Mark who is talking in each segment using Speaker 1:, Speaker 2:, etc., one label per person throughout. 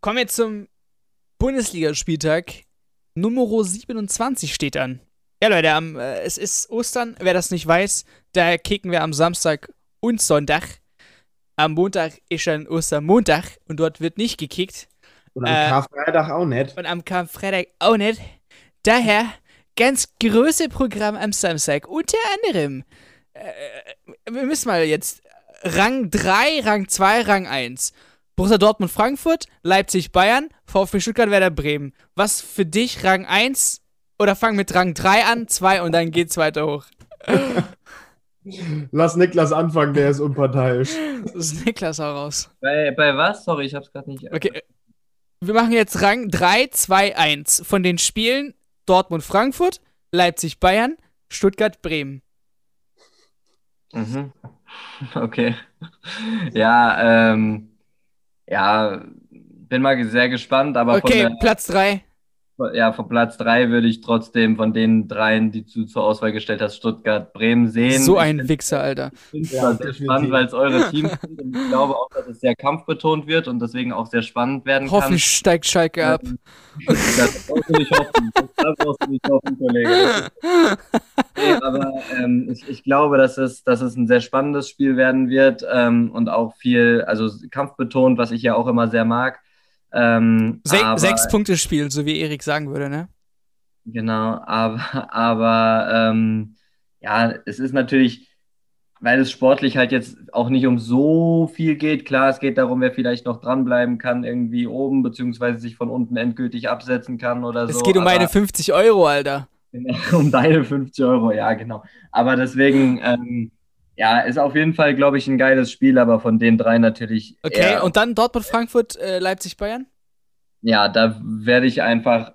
Speaker 1: Kommen wir zum Bundesligaspieltag. Nummer 27 steht an. Ja, Leute, am, äh, es ist Ostern. Wer das nicht weiß, da kicken wir am Samstag und Sonntag. Am Montag ist dann Ostermontag und dort wird nicht gekickt.
Speaker 2: Und am äh, Karfreitag auch nicht.
Speaker 1: Und am Karfreitag auch nicht. Daher ganz große Programm am Samstag. Unter anderem, äh, wir müssen mal jetzt Rang 3, Rang 2, Rang 1. Borussia Dortmund Frankfurt, Leipzig Bayern, VfB Stuttgart Werder Bremen. Was für dich Rang 1 oder fang mit Rang 3 an, 2 und dann geht's weiter hoch?
Speaker 2: Lass Niklas anfangen, der ist unparteiisch.
Speaker 1: Das ist Niklas auch raus.
Speaker 3: Bei, bei was? Sorry, ich hab's gerade nicht.
Speaker 1: Okay. Wir machen jetzt Rang 3, 2, 1 von den Spielen Dortmund Frankfurt, Leipzig Bayern, Stuttgart Bremen.
Speaker 3: Mhm. Okay. Ja, ähm, ja, bin mal sehr gespannt, aber
Speaker 1: Okay, der, Platz 3
Speaker 3: ja, von Platz 3 würde ich trotzdem von den dreien, die du zur Auswahl gestellt hast, Stuttgart, Bremen sehen.
Speaker 1: So ein Wichser, Alter.
Speaker 3: Ich finde es ja, sehr spannend, weil es eure Teams sind und ich glaube auch, dass es sehr kampfbetont wird und deswegen auch sehr spannend werden kann.
Speaker 1: Hoffentlich steigt Schalke ab.
Speaker 3: Das brauchst du nicht hoffen. Das brauchst du nicht hoffen, Kollege. Nee, aber ähm, ich, ich, glaube, dass es, dass es ein sehr spannendes Spiel werden wird ähm, und auch viel, also kampfbetont, was ich ja auch immer sehr mag. Ähm,
Speaker 1: Se aber, sechs Punkte Spiel, so wie Erik sagen würde, ne?
Speaker 3: Genau, aber, aber ähm, ja, es ist natürlich, weil es sportlich halt jetzt auch nicht um so viel geht. Klar, es geht darum, wer vielleicht noch dranbleiben kann, irgendwie oben, beziehungsweise sich von unten endgültig absetzen kann oder
Speaker 1: es
Speaker 3: so.
Speaker 1: Es geht um meine 50 Euro, Alter.
Speaker 3: um deine 50 Euro, ja, genau. Aber deswegen, ähm, ja, ist auf jeden Fall, glaube ich, ein geiles Spiel, aber von den drei natürlich.
Speaker 1: Okay, und dann Dortmund, Frankfurt, äh, Leipzig, Bayern?
Speaker 3: Ja, da werde ich einfach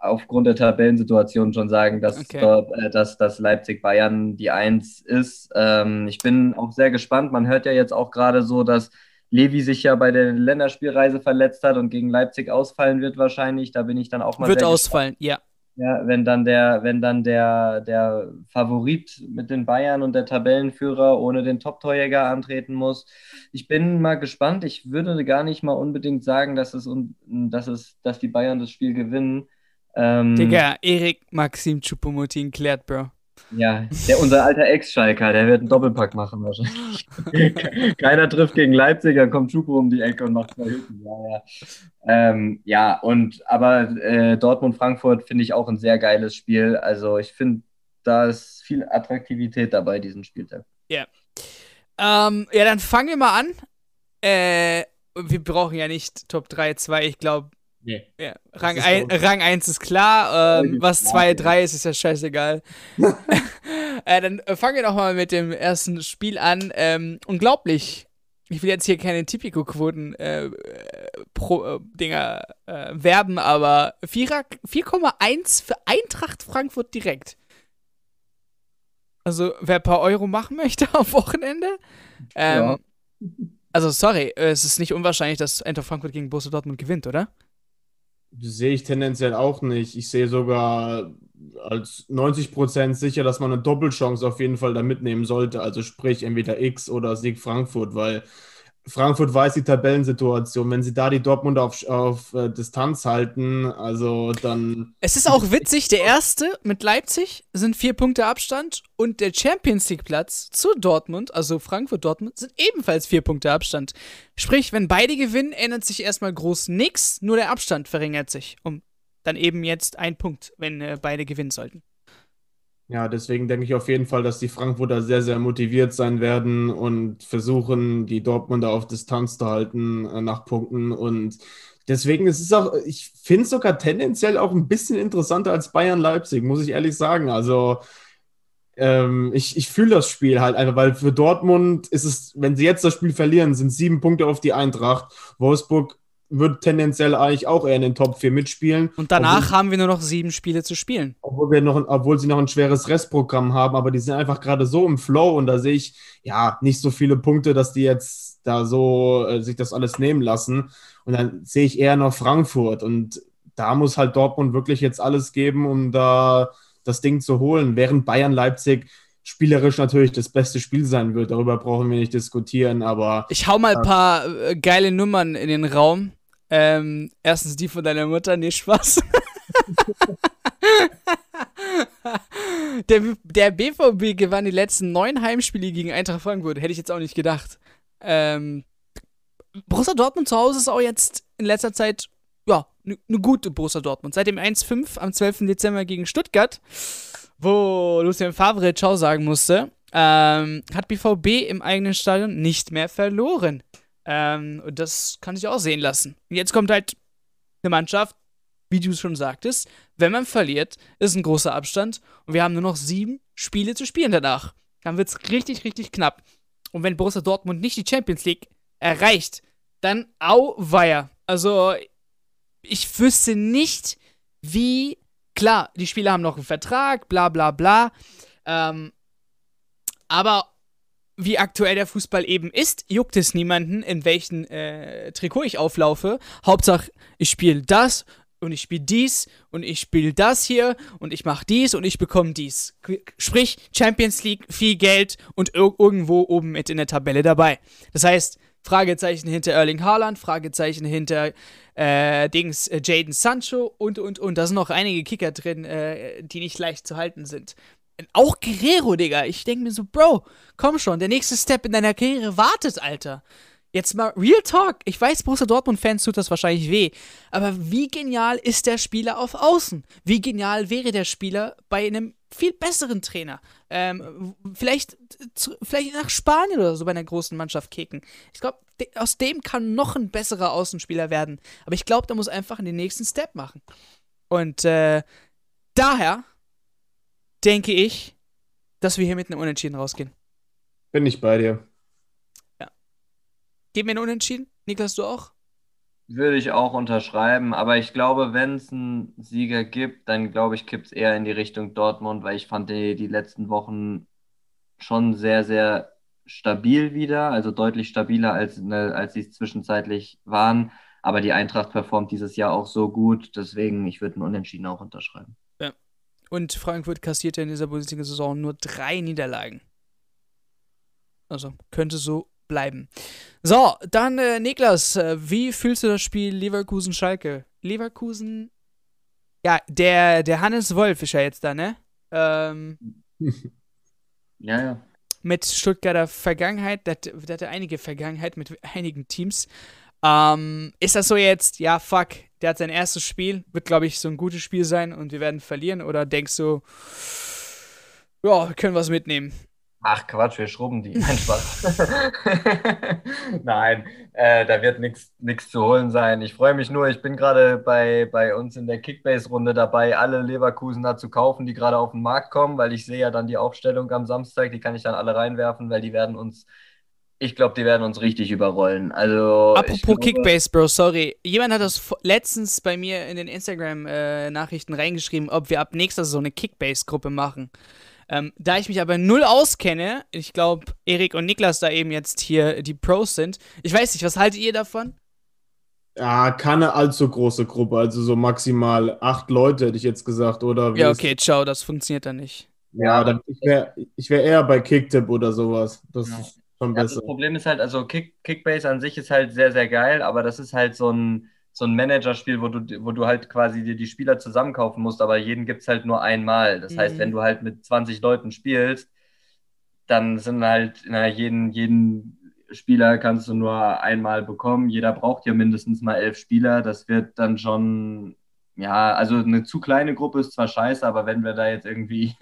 Speaker 3: aufgrund der Tabellensituation schon sagen, dass, okay. dort, äh, dass, dass Leipzig-Bayern die Eins ist. Ähm, ich bin auch sehr gespannt. Man hört ja jetzt auch gerade so, dass Levi sich ja bei der Länderspielreise verletzt hat und gegen Leipzig ausfallen wird wahrscheinlich. Da bin ich dann auch mal.
Speaker 1: Wird ausfallen, gespannt. ja.
Speaker 3: Ja, wenn dann der, wenn dann der, der Favorit mit den Bayern und der Tabellenführer ohne den Top-Torjäger antreten muss. Ich bin mal gespannt. Ich würde gar nicht mal unbedingt sagen, dass es, dass es, dass die Bayern das Spiel gewinnen.
Speaker 1: Ähm, Digga, Erik Maxim Chupomotin klärt, Bro.
Speaker 3: Ja, der, unser alter Ex-Schalker, der wird einen Doppelpack machen wahrscheinlich. Keiner trifft gegen Leipzig, dann kommt Schupo um die Ecke und macht zwei Hütten. Ja, ja. Ähm, ja und aber äh, Dortmund-Frankfurt finde ich auch ein sehr geiles Spiel. Also ich finde, da ist viel Attraktivität dabei, diesen Spieltag.
Speaker 1: Ja. Ähm, ja, dann fangen wir mal an. Äh, wir brauchen ja nicht Top 3, 2. Ich glaube, Nee. Ja, Rang, ein, Rang 1 ist klar, ähm, was 2, 3 ist, ist ja scheißegal. äh, dann fangen wir doch mal mit dem ersten Spiel an. Ähm, unglaublich. Ich will jetzt hier keine Tipico-Quoten äh, pro äh, Dinger äh, werben, aber 4,1 für Eintracht Frankfurt direkt. Also, wer ein paar Euro machen möchte am Wochenende. Ähm, ja. Also, sorry, es ist nicht unwahrscheinlich, dass Eintracht Frankfurt gegen Borussia Dortmund gewinnt, oder?
Speaker 2: Sehe ich tendenziell auch nicht. Ich sehe sogar als 90% sicher, dass man eine Doppelchance auf jeden Fall da mitnehmen sollte. Also sprich entweder X oder Sieg Frankfurt, weil Frankfurt weiß die Tabellensituation. Wenn sie da die Dortmund auf, auf äh, Distanz halten, also dann.
Speaker 1: Es ist auch witzig, der erste mit Leipzig sind vier Punkte Abstand und der Champions League-Platz zu Dortmund, also Frankfurt-Dortmund, sind ebenfalls vier Punkte Abstand. Sprich, wenn beide gewinnen, ändert sich erstmal groß nichts, nur der Abstand verringert sich um dann eben jetzt ein Punkt, wenn äh, beide gewinnen sollten.
Speaker 2: Ja, deswegen denke ich auf jeden Fall, dass die Frankfurter sehr, sehr motiviert sein werden und versuchen, die Dortmunder auf Distanz zu halten äh, nach Punkten. Und deswegen ist es auch, ich finde es sogar tendenziell auch ein bisschen interessanter als Bayern-Leipzig, muss ich ehrlich sagen. Also ähm, ich, ich fühle das Spiel halt einfach, weil für Dortmund ist es, wenn sie jetzt das Spiel verlieren, sind sieben Punkte auf die Eintracht. Wolfsburg wird tendenziell eigentlich auch eher in den Top 4 mitspielen.
Speaker 1: Und danach obwohl, haben wir nur noch sieben Spiele zu spielen.
Speaker 2: Obwohl, wir noch, obwohl sie noch ein schweres Restprogramm haben, aber die sind einfach gerade so im Flow und da sehe ich ja nicht so viele Punkte, dass die jetzt da so äh, sich das alles nehmen lassen. Und dann sehe ich eher noch Frankfurt und da muss halt Dortmund wirklich jetzt alles geben, um da das Ding zu holen, während Bayern Leipzig spielerisch natürlich das beste Spiel sein wird. Darüber brauchen wir nicht diskutieren, aber.
Speaker 1: Ich hau mal ein paar äh, geile Nummern in den Raum. Ähm, erstens die von deiner Mutter, nee, Spaß. der, der BVB gewann die letzten neun Heimspiele gegen Eintracht Frankfurt. Hätte ich jetzt auch nicht gedacht. Ähm, Borussia Dortmund zu Hause ist auch jetzt in letzter Zeit, ja, eine ne gute Borussia Dortmund. Seit dem 1-5 am 12. Dezember gegen Stuttgart, wo Lucien Favre Ciao sagen musste, ähm, hat BVB im eigenen Stadion nicht mehr verloren. Ähm, und das kann sich auch sehen lassen. Jetzt kommt halt eine Mannschaft, wie du schon sagtest, wenn man verliert, ist ein großer Abstand und wir haben nur noch sieben Spiele zu spielen danach. Dann wird es richtig, richtig knapp. Und wenn Borussia Dortmund nicht die Champions League erreicht, dann auweia. Also, ich wüsste nicht, wie. Klar, die Spieler haben noch einen Vertrag, bla bla bla. Ähm, aber wie aktuell der Fußball eben ist, juckt es niemanden, in welchen äh, Trikot ich auflaufe. Hauptsache, ich spiele das und ich spiele dies und ich spiele das hier und ich mache dies und ich bekomme dies. Sprich, Champions League, viel Geld und ir irgendwo oben mit in der Tabelle dabei. Das heißt, Fragezeichen hinter Erling Haaland, Fragezeichen hinter äh, Dings äh, Jaden Sancho und und und. Da sind noch einige Kicker drin, äh, die nicht leicht zu halten sind. Auch Guerrero, Digga. Ich denke mir so, Bro, komm schon, der nächste Step in deiner Karriere wartet, Alter. Jetzt mal Real Talk. Ich weiß, Borussia Dortmund-Fans tut das wahrscheinlich weh. Aber wie genial ist der Spieler auf Außen? Wie genial wäre der Spieler bei einem viel besseren Trainer? Ähm, vielleicht, vielleicht nach Spanien oder so bei einer großen Mannschaft kicken. Ich glaube, aus dem kann noch ein besserer Außenspieler werden. Aber ich glaube, der muss einfach den nächsten Step machen. Und äh, daher denke ich, dass wir hier mit einem Unentschieden rausgehen.
Speaker 2: Bin ich bei dir.
Speaker 1: Geben wir einen Unentschieden? Niklas, du auch?
Speaker 3: Würde ich auch unterschreiben, aber ich glaube, wenn es einen Sieger gibt, dann glaube ich, kippt es eher in die Richtung Dortmund, weil ich fand die, die letzten Wochen schon sehr, sehr stabil wieder, also deutlich stabiler, als, ne, als sie es zwischenzeitlich waren. Aber die Eintracht performt dieses Jahr auch so gut, deswegen ich würde einen Unentschieden auch unterschreiben.
Speaker 1: Und Frankfurt kassiert ja in dieser Bundesliga-Saison nur drei Niederlagen. Also könnte so bleiben. So, dann äh, Niklas, äh, wie fühlst du das Spiel Leverkusen-Schalke? Leverkusen, ja, der, der Hannes Wolf ist ja jetzt da, ne? Ähm,
Speaker 3: ja, ja.
Speaker 1: Mit Stuttgarter Vergangenheit, der, der hatte einige Vergangenheit mit einigen Teams. Ähm, ist das so jetzt, ja, fuck, der hat sein erstes Spiel, wird, glaube ich, so ein gutes Spiel sein und wir werden verlieren? Oder denkst du, ja, wir können was mitnehmen?
Speaker 3: Ach Quatsch, wir schrubben die. Nein, Spaß. Nein, äh, da wird nichts zu holen sein. Ich freue mich nur, ich bin gerade bei, bei uns in der Kickbase-Runde dabei, alle Leverkusener zu kaufen, die gerade auf den Markt kommen, weil ich sehe ja dann die Aufstellung am Samstag, die kann ich dann alle reinwerfen, weil die werden uns, ich glaube, die werden uns richtig überrollen. Also.
Speaker 1: Apropos glaube, Kickbase, Bro, sorry. Jemand hat das letztens bei mir in den Instagram-Nachrichten äh, reingeschrieben, ob wir ab nächster Saison eine Kickbase-Gruppe machen. Ähm, da ich mich aber null auskenne, ich glaube, Erik und Niklas da eben jetzt hier die Pros sind. Ich weiß nicht, was haltet ihr davon?
Speaker 2: Ja, keine allzu große Gruppe, also so maximal acht Leute, hätte ich jetzt gesagt, oder?
Speaker 1: Ja, okay, ciao, das funktioniert dann nicht.
Speaker 2: Ja, dann, ich wäre ich wär eher bei Kicktip oder sowas. Das ja. ist schon besser. Ja,
Speaker 3: das Problem ist halt, also Kick, Kickbase an sich ist halt sehr, sehr geil, aber das ist halt so ein so ein Managerspiel, wo du, wo du halt quasi dir die Spieler zusammenkaufen musst, aber jeden gibt es halt nur einmal. Das mhm. heißt, wenn du halt mit 20 Leuten spielst, dann sind halt, na, jeden, jeden Spieler kannst du nur einmal bekommen. Jeder braucht ja mindestens mal elf Spieler. Das wird dann schon, ja, also eine zu kleine Gruppe ist zwar scheiße, aber wenn wir da jetzt irgendwie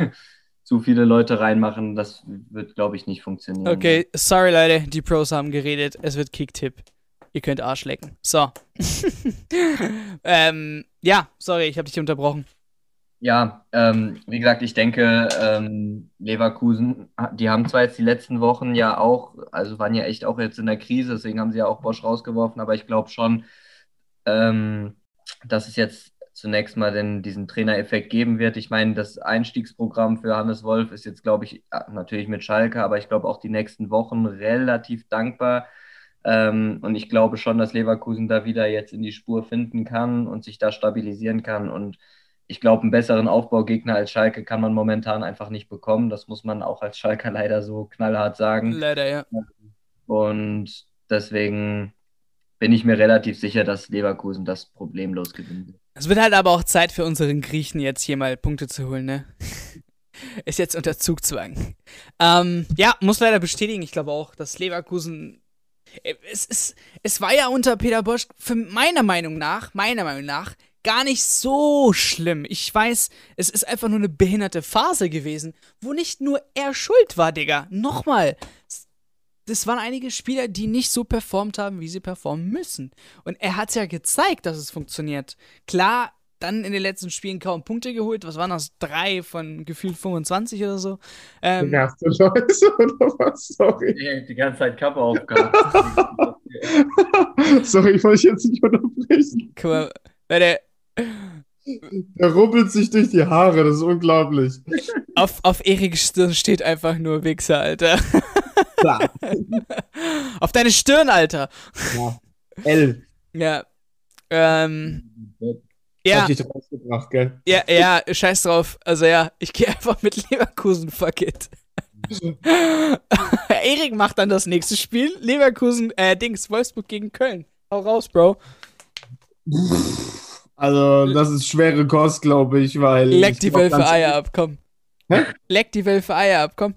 Speaker 3: zu viele Leute reinmachen, das wird, glaube ich, nicht funktionieren.
Speaker 1: Okay, sorry Leute, die Pros haben geredet. Es wird Kicktipp. Ihr könnt Arsch lecken. So. ähm, ja, sorry, ich habe dich unterbrochen.
Speaker 3: Ja, ähm, wie gesagt, ich denke, ähm, Leverkusen, die haben zwar jetzt die letzten Wochen ja auch, also waren ja echt auch jetzt in der Krise, deswegen haben sie ja auch Bosch rausgeworfen, aber ich glaube schon, ähm, dass es jetzt zunächst mal den, diesen Trainereffekt geben wird. Ich meine, das Einstiegsprogramm für Hannes Wolf ist jetzt, glaube ich, natürlich mit Schalke, aber ich glaube auch die nächsten Wochen relativ dankbar ähm, und ich glaube schon, dass Leverkusen da wieder jetzt in die Spur finden kann und sich da stabilisieren kann. Und ich glaube, einen besseren Aufbaugegner als Schalke kann man momentan einfach nicht bekommen. Das muss man auch als Schalker leider so knallhart sagen.
Speaker 1: Leider, ja.
Speaker 3: Und deswegen bin ich mir relativ sicher, dass Leverkusen das problemlos gewinnt.
Speaker 1: Es wird halt aber auch Zeit für unseren Griechen jetzt hier mal Punkte zu holen, ne? Ist jetzt unter Zugzwang. Ähm, ja, muss leider bestätigen, ich glaube auch, dass Leverkusen. Äh, es, es, es war ja unter Peter Bosch, für meiner Meinung nach, meiner Meinung nach, gar nicht so schlimm. Ich weiß, es ist einfach nur eine behinderte Phase gewesen, wo nicht nur er schuld war, Digga. Nochmal. Das waren einige Spieler, die nicht so performt haben, wie sie performen müssen. Und er hat ja gezeigt, dass es funktioniert. Klar, dann in den letzten Spielen kaum Punkte geholt. Was waren das? Drei von gefühlt 25 oder so. Ähm,
Speaker 2: ja, du Scheiße, oder was? Sorry.
Speaker 3: Die, die ganze Zeit Kappe aufgehabt.
Speaker 2: Sorry, ich wollte jetzt nicht unterbrechen.
Speaker 1: Guck mal, Leute,
Speaker 2: er rubbelt sich durch die Haare, das ist unglaublich.
Speaker 1: Auf, auf Eriks Stirn steht einfach nur Wichser, Alter. Klar. auf deine Stirn, Alter.
Speaker 2: Ja. L.
Speaker 1: Ja. Ähm. Ja. Ja, ja, scheiß drauf. Also ja, ich gehe einfach mit Leverkusen, fuck it. Erik macht dann das nächste Spiel. Leverkusen, äh, Dings, Wolfsburg gegen Köln. Hau raus, Bro.
Speaker 2: Also, das ist schwere Kost, glaube ich, weil.
Speaker 1: Leck die Wölfe Eier ab, komm. Hä? Leck die Wölfe Eier ab, komm.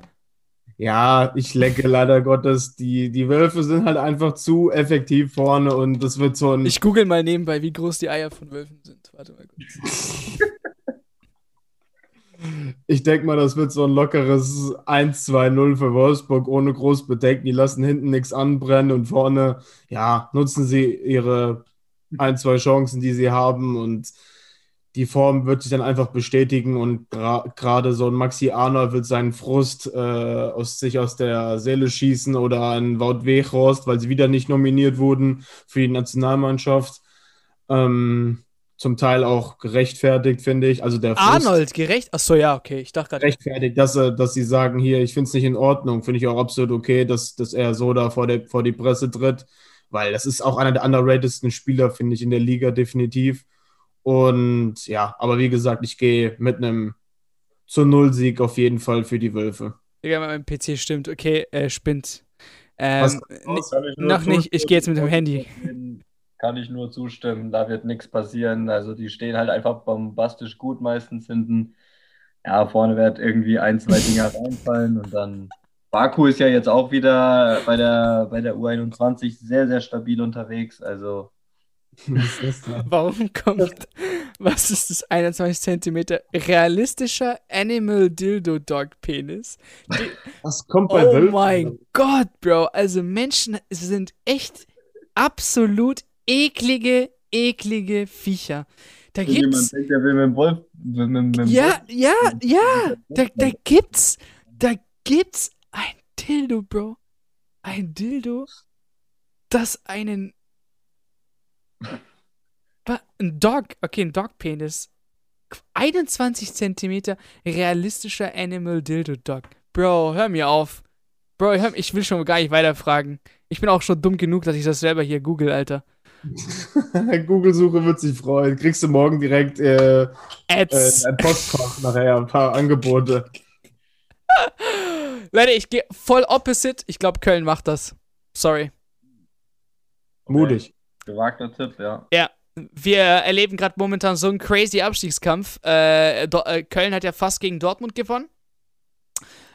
Speaker 2: Ja, ich lecke leider Gottes. Die, die Wölfe sind halt einfach zu effektiv vorne und das wird so ein.
Speaker 1: Ich google mal nebenbei, wie groß die Eier von Wölfen sind. Warte mal kurz.
Speaker 2: ich denke mal, das wird so ein lockeres 1-2-0 für Wolfsburg ohne groß bedenken. Die lassen hinten nichts anbrennen und vorne, ja, nutzen sie ihre ein, zwei Chancen, die sie haben und die Form wird sich dann einfach bestätigen und gerade so ein Maxi Arnold wird seinen Frust äh, aus sich aus der Seele schießen oder ein Wout Weghorst, weil sie wieder nicht nominiert wurden für die Nationalmannschaft. Ähm, zum Teil auch gerechtfertigt, finde ich. Also der
Speaker 1: Frust Arnold, gerecht? Achso, ja, okay. Ich dachte gerade.
Speaker 2: Gerechtfertigt, dass, dass sie sagen, hier, ich finde es nicht in Ordnung. Finde ich auch absolut okay, dass, dass er so da vor, der, vor die Presse tritt weil das ist auch einer der underratedsten Spieler, finde ich, in der Liga definitiv. Und ja, aber wie gesagt, ich gehe mit einem zu Null-Sieg auf jeden Fall für die Wölfe.
Speaker 1: Ja, mein PC stimmt. Okay, äh, spinnt. Ähm, noch nicht, ich gehe jetzt mit dem Handy.
Speaker 3: Kann ich nur zustimmen, da wird nichts passieren. Also die stehen halt einfach bombastisch gut meistens hinten. Ja, vorne wird irgendwie ein, zwei Dinger reinfallen und dann Baku ist ja jetzt auch wieder bei der, bei der U21 sehr, sehr stabil unterwegs. Also.
Speaker 1: Warum kommt. Was ist das 21 cm realistischer Animal Dildo Dog Penis?
Speaker 2: Die, das kommt bei
Speaker 1: Oh Wölfen. mein Gott, Bro. Also Menschen sind echt absolut eklige, eklige Viecher. Da Wenn gibt's.
Speaker 3: Denkt, der will mit dem Wolf. Mit, mit, mit
Speaker 1: ja, Wolf, ja, ja. Da, da gibt's. Da gibt's ein Dildo, Bro. Ein Dildo, das einen. Ein Dog, okay, ein Dog-Penis. 21 Zentimeter realistischer Animal Dildo Dog. Bro, hör mir auf. Bro, hör, ich will schon gar nicht weiterfragen. Ich bin auch schon dumm genug, dass ich das selber hier google, Alter.
Speaker 2: Google-Suche wird sich freuen. Kriegst du morgen direkt äh, Ads. Äh, ein Postfach nachher, ein paar Angebote.
Speaker 1: Leute, ich gehe voll opposite. Ich glaube, Köln macht das. Sorry.
Speaker 2: Mutig.
Speaker 3: Gewagter Tipp, ja.
Speaker 1: Ja. Wir erleben gerade momentan so einen crazy Abstiegskampf. Äh, äh, Köln hat ja fast gegen Dortmund gewonnen.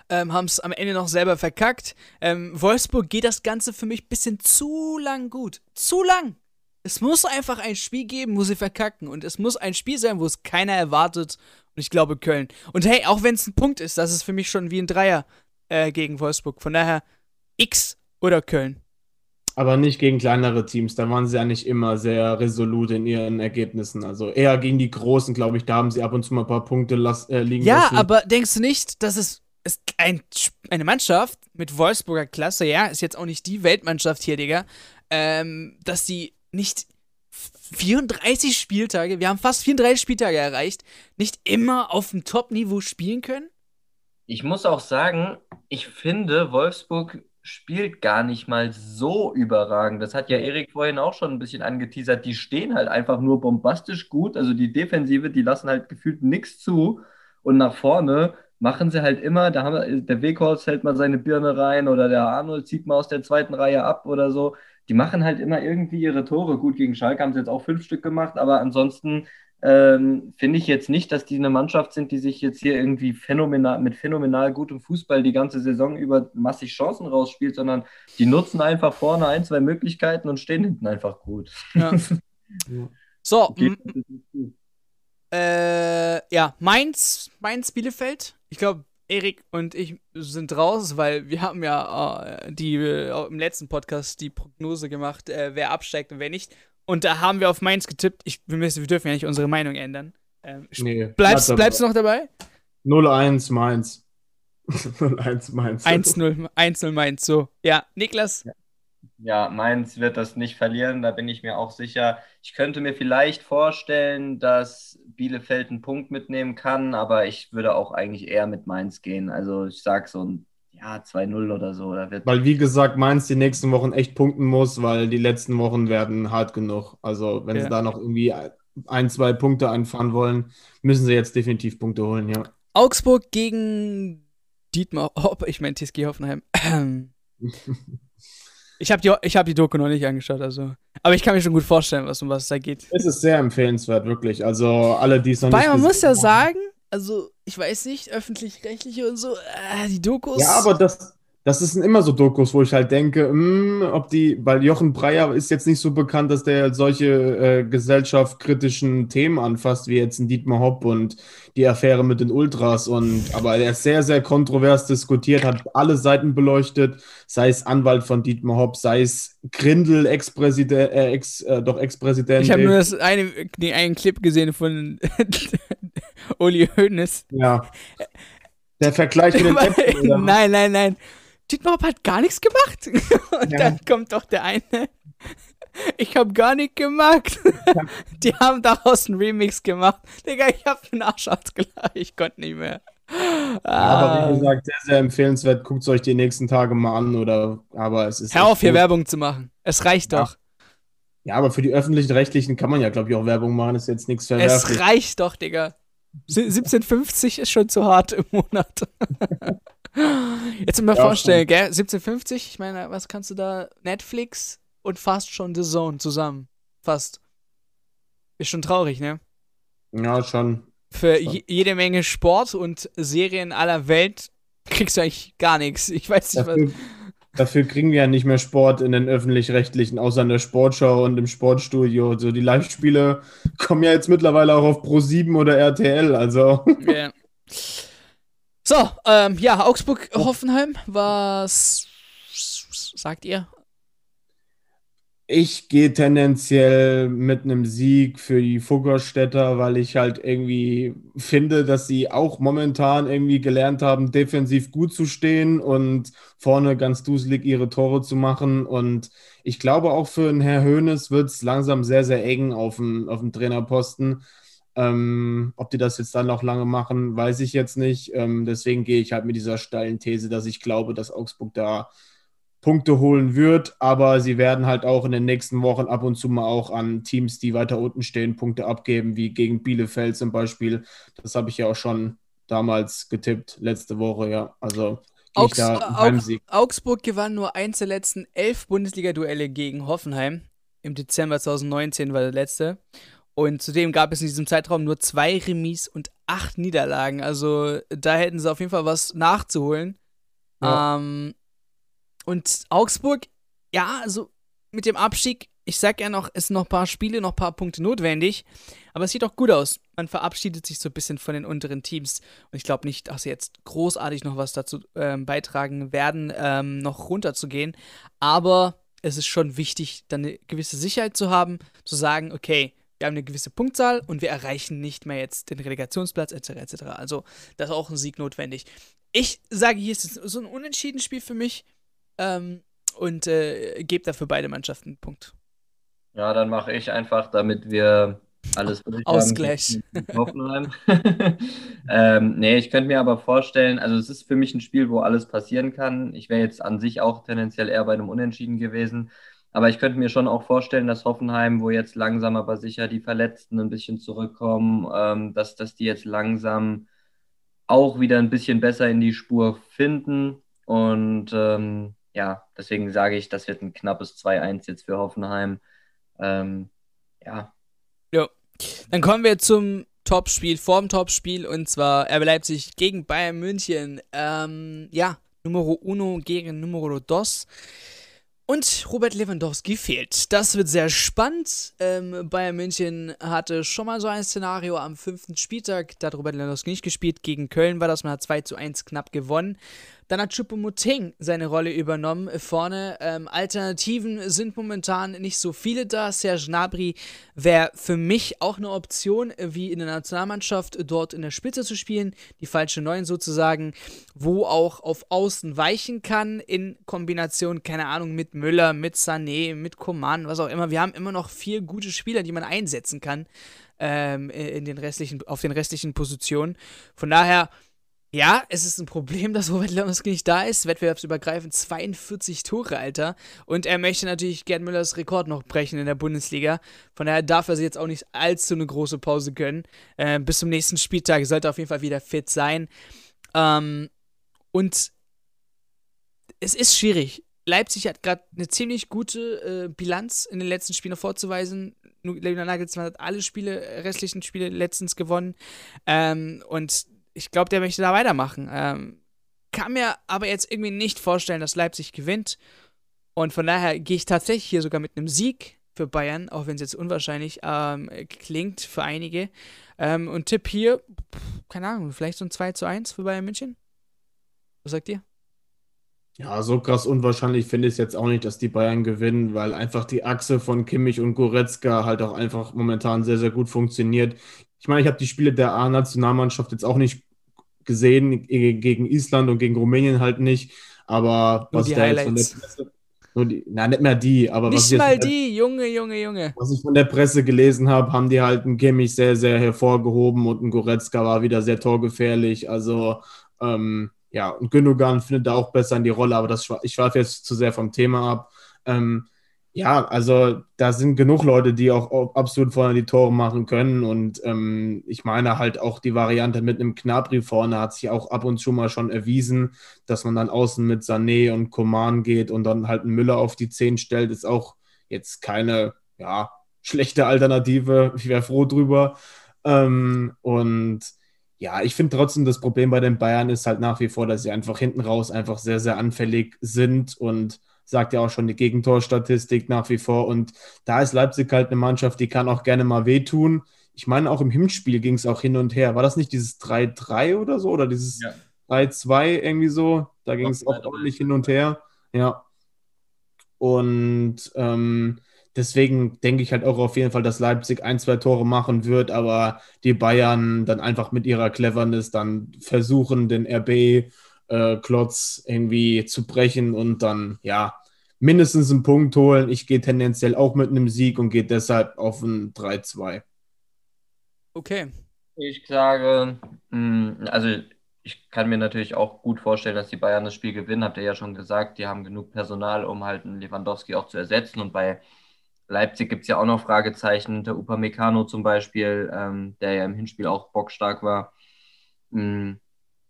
Speaker 1: Ähm, haben es am Ende noch selber verkackt. Ähm, Wolfsburg geht das Ganze für mich ein bisschen zu lang gut. Zu lang! Es muss einfach ein Spiel geben, wo sie verkacken. Und es muss ein Spiel sein, wo es keiner erwartet. Und ich glaube Köln. Und hey, auch wenn es ein Punkt ist, das ist für mich schon wie ein Dreier äh, gegen Wolfsburg. Von daher X oder Köln.
Speaker 2: Aber nicht gegen kleinere Teams. Da waren sie ja nicht immer sehr resolut in ihren Ergebnissen. Also eher gegen die Großen, glaube ich. Da haben sie ab und zu mal ein paar Punkte las äh, liegen
Speaker 1: ja,
Speaker 2: lassen.
Speaker 1: Ja, aber denkst du nicht, dass es ist ein, eine Mannschaft mit Wolfsburger Klasse, ja, ist jetzt auch nicht die Weltmannschaft hier, Digga, ähm, dass sie nicht 34 Spieltage, wir haben fast 34 Spieltage erreicht, nicht immer auf dem Top-Niveau spielen können?
Speaker 3: Ich muss auch sagen, ich finde, Wolfsburg spielt gar nicht mal so überragend. Das hat ja Erik vorhin auch schon ein bisschen angeteasert. Die stehen halt einfach nur bombastisch gut. Also die Defensive, die lassen halt gefühlt nichts zu. Und nach vorne machen sie halt immer, da haben der Weghorst hält mal seine Birne rein oder der Arnold zieht mal aus der zweiten Reihe ab oder so. die machen halt immer irgendwie ihre Tore. Gut, gegen Schalke haben sie jetzt auch fünf Stück gemacht, aber ansonsten ähm, finde ich jetzt nicht, dass die eine Mannschaft sind, die sich jetzt hier irgendwie phänomenal, mit phänomenal gutem Fußball die ganze Saison über massig Chancen rausspielt, sondern die nutzen einfach vorne ein, zwei Möglichkeiten und stehen hinten einfach gut. Ja.
Speaker 1: so, äh, ja, Mainz, Mainz, Bielefeld. Ich glaube, Erik und ich sind raus, weil wir haben ja äh, die, äh, im letzten Podcast die Prognose gemacht, äh, wer absteigt und wer nicht. Und da haben wir auf Mainz getippt. Ich, wir, müssen, wir dürfen ja nicht unsere Meinung ändern. Ähm, nee, bleibst, bleibst du noch dabei?
Speaker 2: 0-1 Mainz. 0-1 Mainz.
Speaker 1: 1-0 Mainz, so. Ja, Niklas?
Speaker 3: Ja. ja, Mainz wird das nicht verlieren, da bin ich mir auch sicher. Ich könnte mir vielleicht vorstellen, dass Bielefeld einen Punkt mitnehmen kann, aber ich würde auch eigentlich eher mit Mainz gehen. Also ich sage so ein ja, 2-0 oder so. Da
Speaker 2: wird weil, wie gesagt, Mainz die nächsten Wochen echt punkten muss, weil die letzten Wochen werden hart genug. Also, wenn ja. sie da noch irgendwie ein, zwei Punkte einfahren wollen, müssen sie jetzt definitiv Punkte holen, ja.
Speaker 1: Augsburg gegen Dietmar Hopp, ich meine TSG Hoffenheim. ich habe die, hab die Doku noch nicht angeschaut, also. Aber ich kann mir schon gut vorstellen, was, um was es da geht.
Speaker 2: Es ist sehr empfehlenswert, wirklich. Also, alle, die es
Speaker 1: noch Weil nicht man muss ja sagen, also ich weiß nicht, öffentlich-rechtliche und so, äh, die Dokus.
Speaker 2: Ja, aber das, das sind immer so Dokus, wo ich halt denke, mh, hm, ob die, weil Jochen Breyer ist jetzt nicht so bekannt, dass der solche äh, gesellschaftskritischen Themen anfasst, wie jetzt ein Dietmar Hopp und die Affäre mit den Ultras. Und aber er ist sehr, sehr kontrovers diskutiert, hat alle Seiten beleuchtet, sei es Anwalt von Dietmar Hopp, sei es Grindel, Ex-Präsident, äh, Ex, äh, doch Ex-Präsident.
Speaker 1: Ich habe nur das eine, nee, einen Clip gesehen von Uli Hoeneß.
Speaker 2: Ja. Der Vergleich mit den
Speaker 1: Äpfeln, Nein, nein, nein. Dietmar hat gar nichts gemacht. Und ja. dann kommt doch der eine. Ich habe gar nichts gemacht. Die haben daraus einen Remix gemacht. Digga, ich habe den Arsch ausgelacht. Ich konnte nicht mehr.
Speaker 2: Ah. Aber wie gesagt, sehr, sehr empfehlenswert. Guckt es euch die nächsten Tage mal an. Oder, aber es ist
Speaker 1: Hör auf, hier Werbung zu machen. Es reicht ja. doch.
Speaker 2: Ja, aber für die öffentlichen Rechtlichen kann man ja, glaube ich, auch Werbung machen. ist jetzt nichts verwerflich.
Speaker 1: Es reicht doch, Digga. 1750 ist schon zu hart im Monat. Jetzt mal ja, vorstellen, gell? 1750, ich meine, was kannst du da? Netflix und fast schon The Zone zusammen. Fast. Ist schon traurig, ne?
Speaker 2: Ja, schon.
Speaker 1: Für schon. jede Menge Sport und Serien aller Welt kriegst du eigentlich gar nichts. Ich weiß nicht,
Speaker 2: dafür,
Speaker 1: was.
Speaker 2: Dafür kriegen wir ja nicht mehr Sport in den öffentlich-rechtlichen, außer in der Sportschau und im Sportstudio. So die Live-Spiele kommen ja jetzt mittlerweile auch auf Pro7 oder RTL, also. Yeah.
Speaker 1: So, ähm, ja, Augsburg-Hoffenheim, was sagt ihr?
Speaker 2: Ich gehe tendenziell mit einem Sieg für die Fuggerstädter, weil ich halt irgendwie finde, dass sie auch momentan irgendwie gelernt haben, defensiv gut zu stehen und vorne ganz duselig ihre Tore zu machen. Und ich glaube, auch für den Herr Hoeneß wird es langsam sehr, sehr eng auf dem, auf dem Trainerposten. Ähm, ob die das jetzt dann noch lange machen, weiß ich jetzt nicht. Ähm, deswegen gehe ich halt mit dieser steilen These, dass ich glaube, dass Augsburg da Punkte holen wird, aber sie werden halt auch in den nächsten Wochen ab und zu mal auch an Teams, die weiter unten stehen, Punkte abgeben, wie gegen Bielefeld zum Beispiel. Das habe ich ja auch schon damals getippt, letzte Woche, ja. Also
Speaker 1: Augs Augs Augsburg gewann nur eins der letzten elf Bundesliga-Duelle gegen Hoffenheim. Im Dezember 2019 war der letzte. Und zudem gab es in diesem Zeitraum nur zwei Remis und acht Niederlagen. Also da hätten sie auf jeden Fall was nachzuholen. Ja. Ähm, und Augsburg, ja, also mit dem Abstieg, ich sag ja noch, es sind noch ein paar Spiele, noch ein paar Punkte notwendig, aber es sieht auch gut aus. Man verabschiedet sich so ein bisschen von den unteren Teams und ich glaube nicht, dass sie jetzt großartig noch was dazu ähm, beitragen werden, ähm, noch runterzugehen, aber es ist schon wichtig, dann eine gewisse Sicherheit zu haben, zu sagen, okay, wir haben eine gewisse Punktzahl und wir erreichen nicht mehr jetzt den Relegationsplatz etc. etc. Also da ist auch ein Sieg notwendig. Ich sage, hier ist es so ein unentschieden Spiel für mich. Ähm, und äh, gebe dafür beide Mannschaften einen Punkt.
Speaker 3: Ja, dann mache ich einfach, damit wir alles
Speaker 1: Ausgleich. Hoffenheim.
Speaker 3: ähm, nee, ich könnte mir aber vorstellen, also es ist für mich ein Spiel, wo alles passieren kann. Ich wäre jetzt an sich auch tendenziell eher bei einem Unentschieden gewesen. Aber ich könnte mir schon auch vorstellen, dass Hoffenheim, wo jetzt langsam aber sicher die Verletzten ein bisschen zurückkommen, ähm, dass, dass die jetzt langsam auch wieder ein bisschen besser in die Spur finden. Und ähm, ja, deswegen sage ich, das wird ein knappes 2-1 jetzt für Hoffenheim. Ähm, ja.
Speaker 1: Ja. Dann kommen wir zum Topspiel, vorm Topspiel, und zwar RB Leipzig gegen Bayern München. Ähm, ja, Numero uno gegen Numero dos. Und Robert Lewandowski fehlt. Das wird sehr spannend. Ähm, Bayern München hatte schon mal so ein Szenario am fünften Spieltag. Da hat Robert Lewandowski nicht gespielt. Gegen Köln war das. Man hat 2 zu 1 knapp gewonnen. Dann hat Choupo-Moting seine Rolle übernommen vorne. Ähm, Alternativen sind momentan nicht so viele da. Serge Gnabry wäre für mich auch eine Option, wie in der Nationalmannschaft dort in der Spitze zu spielen. Die falsche Neun sozusagen, wo auch auf Außen weichen kann in Kombination, keine Ahnung, mit Müller, mit Sané, mit Coman, was auch immer. Wir haben immer noch vier gute Spieler, die man einsetzen kann ähm, in den restlichen, auf den restlichen Positionen. Von daher ja, es ist ein Problem, dass Robert Lewandowski nicht da ist. Wettbewerbsübergreifend 42 Tore, Alter. Und er möchte natürlich Gerd Müllers Rekord noch brechen in der Bundesliga. Von daher darf er sich jetzt auch nicht allzu eine große Pause gönnen. Äh, bis zum nächsten Spieltag sollte er auf jeden Fall wieder fit sein. Ähm, und es ist schwierig. Leipzig hat gerade eine ziemlich gute äh, Bilanz in den letzten Spielen vorzuweisen. Julian Nagelsmann hat alle Spiele, restlichen Spiele letztens gewonnen. Ähm, und ich glaube, der möchte da weitermachen. Ähm, kann mir aber jetzt irgendwie nicht vorstellen, dass Leipzig gewinnt. Und von daher gehe ich tatsächlich hier sogar mit einem Sieg für Bayern, auch wenn es jetzt unwahrscheinlich ähm, klingt für einige. Ähm, und Tipp hier, keine Ahnung, vielleicht so ein 2 zu 1 für Bayern München? Was sagt ihr?
Speaker 2: Ja, so krass unwahrscheinlich finde ich es jetzt auch nicht, dass die Bayern gewinnen, weil einfach die Achse von Kimmich und Goretzka halt auch einfach momentan sehr, sehr gut funktioniert. Ich meine, ich habe die Spiele der A-Nationalmannschaft jetzt auch nicht gesehen, gegen Island und gegen Rumänien halt nicht, aber
Speaker 1: Nur was da jetzt von der Presse,
Speaker 2: nur die, na, nicht mehr die, aber
Speaker 1: nicht
Speaker 2: was
Speaker 1: ich mal die, Junge, Junge, Junge.
Speaker 2: Was ich von der Presse gelesen habe, haben die halt einen Kimmich sehr, sehr hervorgehoben und ein Goretzka war wieder sehr torgefährlich. Also, ähm, ja, und Gündogan findet da auch besser in die Rolle, aber das, ich schweife jetzt zu sehr vom Thema ab. Ähm, ja, also da sind genug Leute, die auch absolut vorne die Tore machen können. Und ähm, ich meine halt auch die Variante mit einem Knabri vorne hat sich auch ab und zu mal schon erwiesen, dass man dann außen mit Sané und Koman geht und dann halt einen Müller auf die 10 stellt, ist auch jetzt keine, ja, schlechte Alternative. Ich wäre froh drüber. Ähm, und ja, ich finde trotzdem, das Problem bei den Bayern ist halt nach wie vor, dass sie einfach hinten raus einfach sehr, sehr anfällig sind und sagt ja auch schon die Gegentorstatistik nach wie vor. Und da ist Leipzig halt eine Mannschaft, die kann auch gerne mal wehtun. Ich meine, auch im Hinspiel ging es auch hin und her. War das nicht dieses 3-3 oder so? Oder dieses ja. 3-2 irgendwie so? Da ging es auch ordentlich hin und her. Ja. Und ähm, Deswegen denke ich halt auch auf jeden Fall, dass Leipzig ein, zwei Tore machen wird, aber die Bayern dann einfach mit ihrer Cleverness dann versuchen, den RB-Klotz äh, irgendwie zu brechen und dann, ja, mindestens einen Punkt holen. Ich gehe tendenziell auch mit einem Sieg und gehe deshalb auf ein 3-2.
Speaker 1: Okay.
Speaker 3: Ich sage, hm, also ich kann mir natürlich auch gut vorstellen, dass die Bayern das Spiel gewinnen. Habt ihr ja schon gesagt, die haben genug Personal, um halt einen Lewandowski auch zu ersetzen. Und bei Leipzig gibt es ja auch noch Fragezeichen. Der Upamecano zum Beispiel, ähm, der ja im Hinspiel auch bockstark war. Mhm.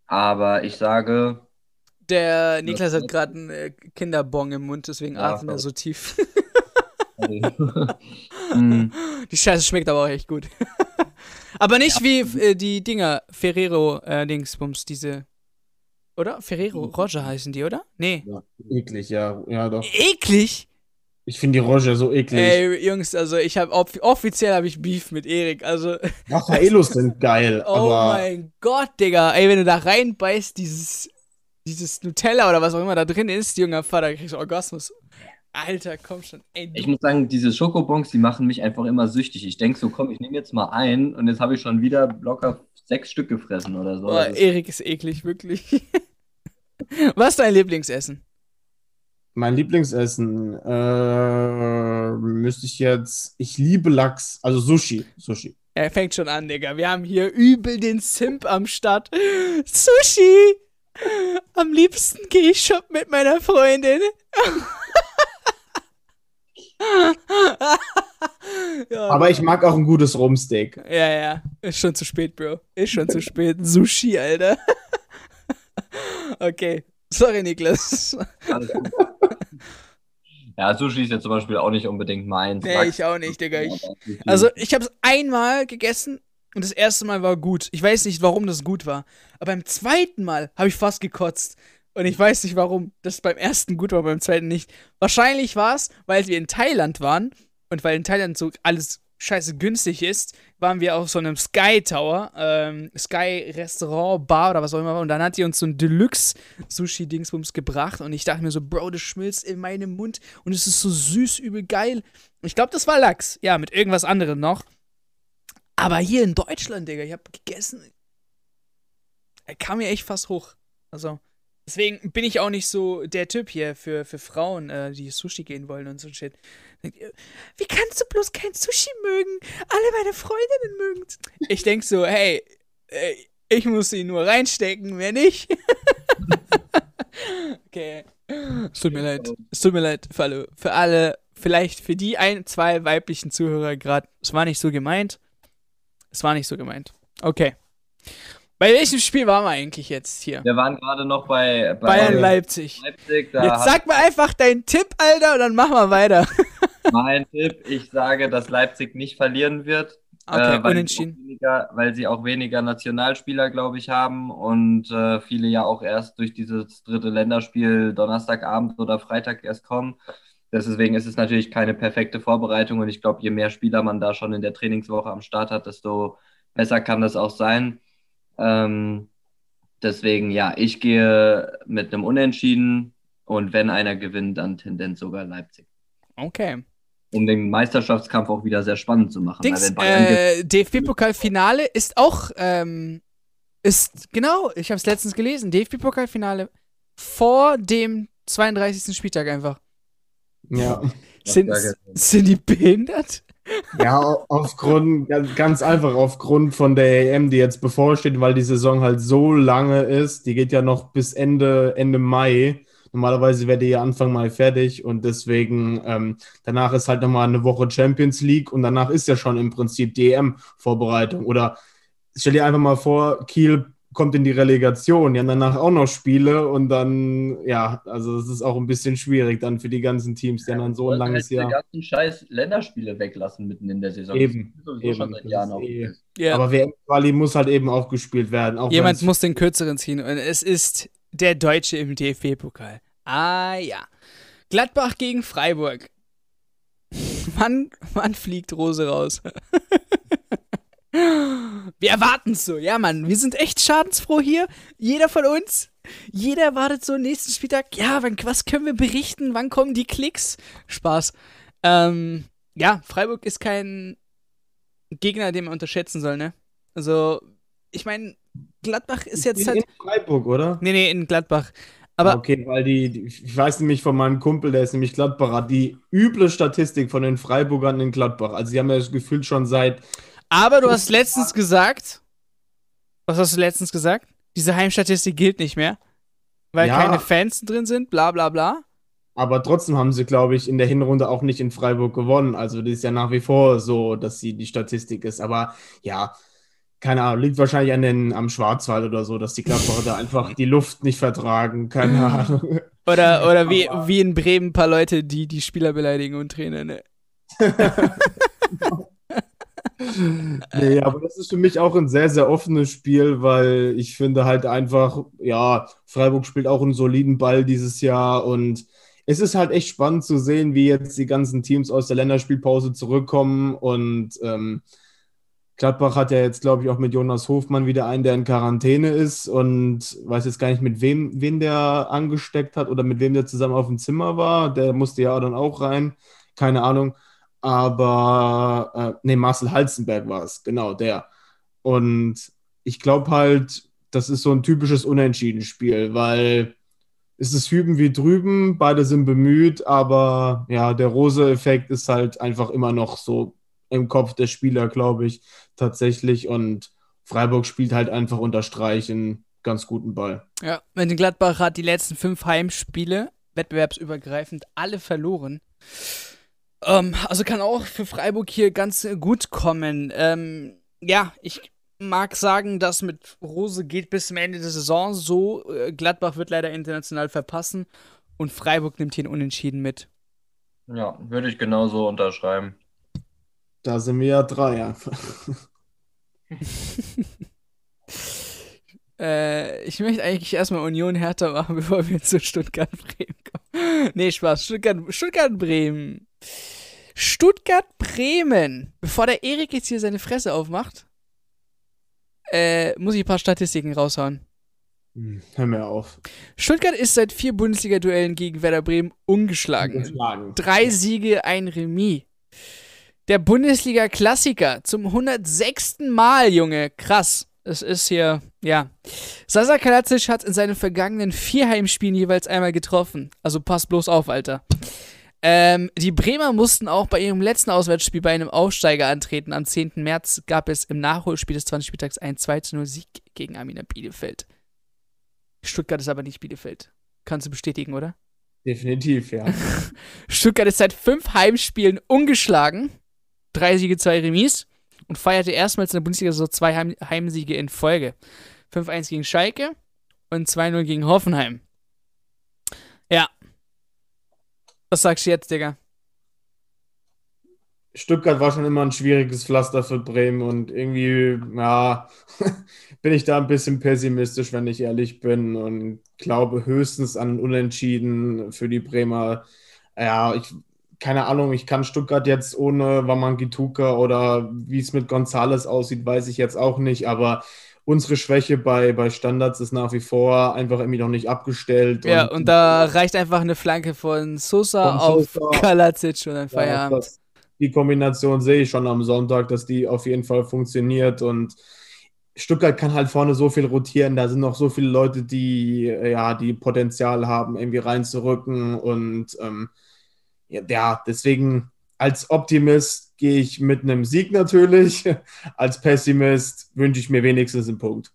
Speaker 3: Aber ich sage.
Speaker 1: Der Niklas hat gerade einen äh, Kinderbong im Mund, deswegen ja, atmet er so tief. Mhm. die Scheiße schmeckt aber auch echt gut. aber nicht ja. wie äh, die Dinger, Ferrero-Dingsbums, äh, diese. Oder? Ferrero Roger heißen die, oder? Nee.
Speaker 2: Ja, eklig, ja. ja doch.
Speaker 1: Eklig?
Speaker 2: Ich finde die Roger so eklig.
Speaker 1: Ey, Jungs, also ich habe off offiziell habe ich Beef mit Erik. Also.
Speaker 2: Raffaelos sind geil.
Speaker 1: Oh mein Gott, Digga. Ey, wenn du da reinbeißt, dieses, dieses Nutella oder was auch immer da drin ist, junger Vater, kriegst du Orgasmus. Alter, komm schon. Ey,
Speaker 3: ich muss sagen, diese Schokobons, die machen mich einfach immer süchtig. Ich denke so, komm, ich nehme jetzt mal ein und jetzt habe ich schon wieder locker sechs Stück gefressen oder so.
Speaker 1: Boah, Erik ist eklig, wirklich. was ist dein Lieblingsessen?
Speaker 2: Mein Lieblingsessen äh, müsste ich jetzt. Ich liebe Lachs, also Sushi. Sushi.
Speaker 1: Er fängt schon an, Digga. Wir haben hier übel den Simp am Start. Sushi! Am liebsten gehe ich shoppen mit meiner Freundin.
Speaker 2: ja, Aber ich mag auch ein gutes Rumsteak.
Speaker 1: Ja, ja. Ist schon zu spät, Bro. Ist schon zu spät. Sushi, Alter. okay. Sorry, Niklas.
Speaker 3: Ja, Sushi ist ja zum Beispiel auch nicht unbedingt meins.
Speaker 1: Nee, ich auch nicht, Digga. Ich, also, ich habe es einmal gegessen und das erste Mal war gut. Ich weiß nicht, warum das gut war. Aber beim zweiten Mal habe ich fast gekotzt. Und ich weiß nicht, warum das beim ersten gut war, beim zweiten nicht. Wahrscheinlich war es, weil wir in Thailand waren und weil in Thailand so alles scheiße günstig ist, waren wir auf so einem Sky Tower, ähm, Sky Restaurant, Bar oder was auch immer. Und dann hat die uns so ein Deluxe-Sushi-Dingsbums gebracht. Und ich dachte mir so, Bro, das schmilzt in meinem Mund und es ist so süß, übel geil. Und ich glaube, das war Lachs. Ja, mit irgendwas anderem noch. Aber hier in Deutschland, Digga, ich habe gegessen. Er kam mir echt fast hoch. Also, deswegen bin ich auch nicht so der Typ hier für, für Frauen, äh, die Sushi gehen wollen und so Shit. Wie kannst du bloß kein Sushi mögen? Alle meine Freundinnen mögen Ich denk so, hey, ich muss sie nur reinstecken, mehr nicht. okay. Es tut mir leid. Es tut mir leid für alle, für alle, vielleicht für die ein, zwei weiblichen Zuhörer gerade. Es war nicht so gemeint. Es war nicht so gemeint. Okay. Bei welchem Spiel waren wir eigentlich jetzt hier?
Speaker 3: Wir waren gerade noch bei,
Speaker 1: bei Bayern Leipzig. Leipzig jetzt sag mir einfach deinen Tipp, Alter, und dann machen wir weiter.
Speaker 3: mein Tipp, ich sage, dass Leipzig nicht verlieren wird.
Speaker 1: Okay, äh, weil unentschieden.
Speaker 3: Sie weniger, weil sie auch weniger Nationalspieler, glaube ich, haben und äh, viele ja auch erst durch dieses dritte Länderspiel Donnerstagabend oder Freitag erst kommen. Deswegen ist es natürlich keine perfekte Vorbereitung und ich glaube, je mehr Spieler man da schon in der Trainingswoche am Start hat, desto besser kann das auch sein. Ähm, deswegen, ja, ich gehe mit einem Unentschieden und wenn einer gewinnt, dann Tendenz sogar Leipzig.
Speaker 1: Okay.
Speaker 3: Um den Meisterschaftskampf auch wieder sehr spannend zu machen.
Speaker 1: äh, DFB-Pokalfinale ist auch, ähm, ist, genau, ich habe es letztens gelesen, DFB-Pokalfinale vor dem 32. Spieltag einfach.
Speaker 2: Ja.
Speaker 1: Sind, sind die behindert?
Speaker 2: Ja, aufgrund, ganz einfach aufgrund von der EM, die jetzt bevorsteht, weil die Saison halt so lange ist. Die geht ja noch bis Ende, Ende Mai. Normalerweise wäre die ja Anfang Mai fertig und deswegen ähm, danach ist halt nochmal eine Woche Champions League und danach ist ja schon im Prinzip die EM-Vorbereitung. Oder stell dir einfach mal vor, Kiel kommt in die Relegation, ja danach auch noch Spiele und dann, ja, also es ist auch ein bisschen schwierig dann für die ganzen Teams, die ja, dann so ein langes halt Jahr. Die
Speaker 3: ganzen scheiß Länderspiele weglassen mitten in der Saison.
Speaker 2: Eben. eben. Schon seit Jahren eh. ja. Aber WM-Quali muss halt eben auch gespielt werden. Auch
Speaker 1: Jemand muss den kürzeren ziehen und es ist der Deutsche im DFB-Pokal. Ah ja. Gladbach gegen Freiburg. wann, wann fliegt Rose raus? Wir erwarten es so. Ja, Mann, wir sind echt schadensfroh hier. Jeder von uns. Jeder wartet so nächsten Spieltag. Ja, wann, was können wir berichten? Wann kommen die Klicks? Spaß. Ähm, ja, Freiburg ist kein Gegner, den man unterschätzen soll, ne? Also, ich meine, Gladbach ist jetzt halt.
Speaker 2: In Freiburg, oder?
Speaker 1: Nee, nee, in Gladbach. Aber
Speaker 2: okay, weil die, die, ich weiß nämlich von meinem Kumpel, der ist nämlich Gladbacher, die üble Statistik von den Freiburgern in Gladbach. Also, sie haben ja das Gefühl schon seit
Speaker 1: aber du hast letztens gesagt, was hast du letztens gesagt? Diese Heimstatistik gilt nicht mehr, weil ja, keine Fans drin sind, bla bla bla.
Speaker 2: Aber trotzdem haben sie, glaube ich, in der Hinrunde auch nicht in Freiburg gewonnen. Also das ist ja nach wie vor so, dass sie die Statistik ist. Aber ja, keine Ahnung, liegt wahrscheinlich an den, am Schwarzwald oder so, dass die Gladbacher da einfach die Luft nicht vertragen. Keine Ahnung.
Speaker 1: Oder, oder wie, wie in Bremen ein paar Leute, die die Spieler beleidigen und Trainer, ne?
Speaker 2: nee, aber das ist für mich auch ein sehr, sehr offenes Spiel, weil ich finde halt einfach, ja, Freiburg spielt auch einen soliden Ball dieses Jahr und es ist halt echt spannend zu sehen, wie jetzt die ganzen Teams aus der Länderspielpause zurückkommen und ähm, Gladbach hat ja jetzt, glaube ich, auch mit Jonas Hofmann wieder einen, der in Quarantäne ist und weiß jetzt gar nicht, mit wem wen der angesteckt hat oder mit wem der zusammen auf dem Zimmer war. Der musste ja dann auch rein. Keine Ahnung aber äh, nee, Marcel Halzenberg war es, genau der. Und ich glaube halt, das ist so ein typisches Unentschieden-Spiel, weil es ist hüben wie drüben, beide sind bemüht, aber ja, der Rose-Effekt ist halt einfach immer noch so im Kopf der Spieler, glaube ich, tatsächlich. Und Freiburg spielt halt einfach unter Streich einen ganz guten Ball.
Speaker 1: Ja, wenn Gladbach hat die letzten fünf Heimspiele, wettbewerbsübergreifend, alle verloren. Ähm, also kann auch für Freiburg hier ganz gut kommen. Ähm, ja, ich mag sagen, dass mit Rose geht bis zum Ende der Saison so. Äh, Gladbach wird leider international verpassen und Freiburg nimmt hier einen Unentschieden mit.
Speaker 3: Ja, würde ich genauso unterschreiben.
Speaker 2: Da sind wir ja drei einfach.
Speaker 1: äh, ich möchte eigentlich erstmal Union härter machen, bevor wir zu Stuttgart-Bremen kommen. nee, Spaß. Stuttgart-Bremen. Stuttgart Stuttgart-Bremen. Bevor der Erik jetzt hier seine Fresse aufmacht, äh, muss ich ein paar Statistiken raushauen.
Speaker 2: Hm, hör mir auf.
Speaker 1: Stuttgart ist seit vier Bundesliga-Duellen gegen Werder Bremen ungeschlagen. ungeschlagen. Drei Siege, ein Remis. Der Bundesliga-Klassiker zum 106. Mal, Junge. Krass. Es ist hier, ja. Sasa Kalacic hat in seinen vergangenen vier Heimspielen jeweils einmal getroffen. Also pass bloß auf, Alter. Ähm, die Bremer mussten auch bei ihrem letzten Auswärtsspiel bei einem Aufsteiger antreten. Am 10. März gab es im Nachholspiel des 20. Spieltags einen 2-0 Sieg gegen Amina Bielefeld. Stuttgart ist aber nicht Bielefeld. Kannst du bestätigen, oder?
Speaker 2: Definitiv, ja.
Speaker 1: Stuttgart ist seit fünf Heimspielen ungeschlagen. Drei Siege, zwei Remis. Und feierte erstmals in der Bundesliga so zwei Heim Heimsiege in Folge. 5-1 gegen Schalke und 2-0 gegen Hoffenheim. Ja, was sagst du jetzt, Digga?
Speaker 2: Stuttgart war schon immer ein schwieriges Pflaster für Bremen und irgendwie, ja, bin ich da ein bisschen pessimistisch, wenn ich ehrlich bin und glaube höchstens an Unentschieden für die Bremer. Ja, ich, keine Ahnung, ich kann Stuttgart jetzt ohne Wamangituka oder wie es mit Gonzales aussieht, weiß ich jetzt auch nicht, aber unsere Schwäche bei, bei Standards ist nach wie vor einfach irgendwie noch nicht abgestellt.
Speaker 1: Ja, und, und da reicht einfach eine Flanke von Sosa, von Sosa auf Kalacic und dann Feierabend. Ja, das,
Speaker 2: die Kombination sehe ich schon am Sonntag, dass die auf jeden Fall funktioniert und Stuttgart kann halt vorne so viel rotieren, da sind noch so viele Leute, die ja, die Potenzial haben, irgendwie reinzurücken und ähm, ja, deswegen als Optimist gehe ich mit einem Sieg natürlich. Als Pessimist wünsche ich mir wenigstens einen Punkt.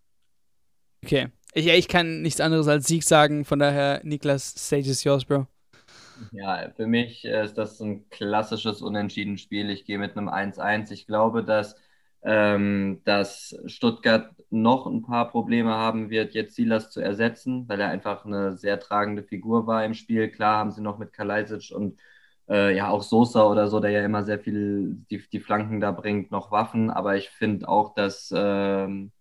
Speaker 1: Okay. Ich, ich kann nichts anderes als Sieg sagen, von daher, Niklas, stage is yours, Bro.
Speaker 3: Ja, für mich ist das ein klassisches Unentschieden-Spiel. Ich gehe mit einem 1-1. Ich glaube, dass, ähm, dass Stuttgart noch ein paar Probleme haben wird, jetzt Silas zu ersetzen, weil er einfach eine sehr tragende Figur war im Spiel. Klar haben sie noch mit Kalajdzic und äh, ja auch Sosa oder so, der ja immer sehr viel die, die Flanken da bringt, noch Waffen. Aber ich finde auch, dass ähm,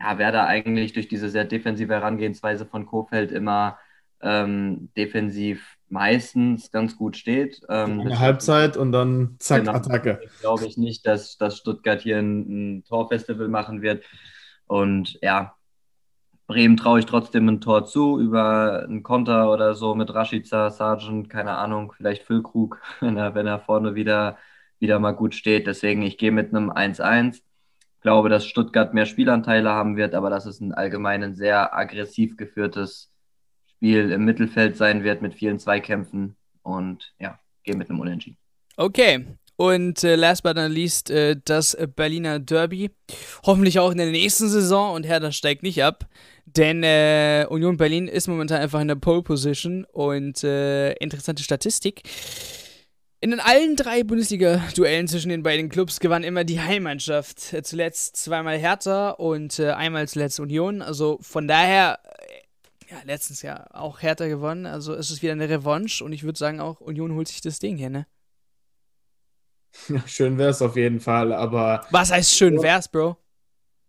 Speaker 3: ja, Werder eigentlich durch diese sehr defensive Herangehensweise von Kofeld immer ähm, defensiv meistens ganz gut steht.
Speaker 2: Ähm, Eine Halbzeit und dann zack, genau, Attacke.
Speaker 3: Glaube ich nicht, dass, dass Stuttgart hier ein, ein Torfestival machen wird. Und ja, Bremen traue ich trotzdem ein Tor zu, über einen Konter oder so mit Rashica, Sargent, keine Ahnung, vielleicht Füllkrug, wenn er, wenn er vorne wieder, wieder mal gut steht. Deswegen, ich gehe mit einem 1-1. Glaube, dass Stuttgart mehr Spielanteile haben wird, aber dass es ein allgemein sehr aggressiv geführtes Spiel im Mittelfeld sein wird mit vielen Zweikämpfen. Und ja, gehe mit einem Unentschieden.
Speaker 1: Okay, und äh, last but not least äh, das Berliner Derby. Hoffentlich auch in der nächsten Saison und Hertha steigt nicht ab. Denn äh, Union Berlin ist momentan einfach in der Pole Position und äh, interessante Statistik. In allen drei Bundesliga-Duellen zwischen den beiden Clubs gewann immer die Heimmannschaft. Äh, zuletzt zweimal Hertha und äh, einmal zuletzt Union. Also von daher, ja, letztens ja auch Hertha gewonnen. Also ist es wieder eine Revanche und ich würde sagen auch, Union holt sich das Ding hier, ne?
Speaker 2: Ja, schön wär's auf jeden Fall, aber.
Speaker 1: Was heißt schön wär's, Bro?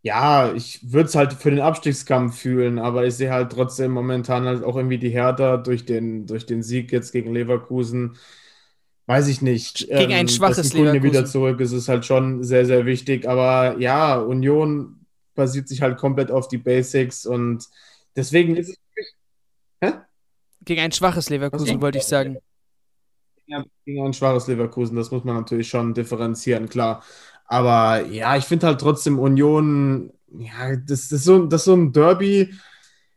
Speaker 2: Ja, ich würde es halt für den Abstiegskampf fühlen, aber ich sehe halt trotzdem momentan halt auch irgendwie die Hertha durch den, durch den Sieg jetzt gegen Leverkusen. Weiß ich nicht.
Speaker 1: Gegen ein ähm, schwaches dass
Speaker 2: Leverkusen. wieder zurück ist, ist halt schon sehr, sehr wichtig. Aber ja, Union basiert sich halt komplett auf die Basics und deswegen ist es.
Speaker 1: Hä? Gegen ein schwaches Leverkusen, wollte ich sagen
Speaker 2: gegen ein schwaches Leverkusen, das muss man natürlich schon differenzieren, klar. Aber ja, ich finde halt trotzdem Union, ja, das, das, ist so, das ist so ein Derby.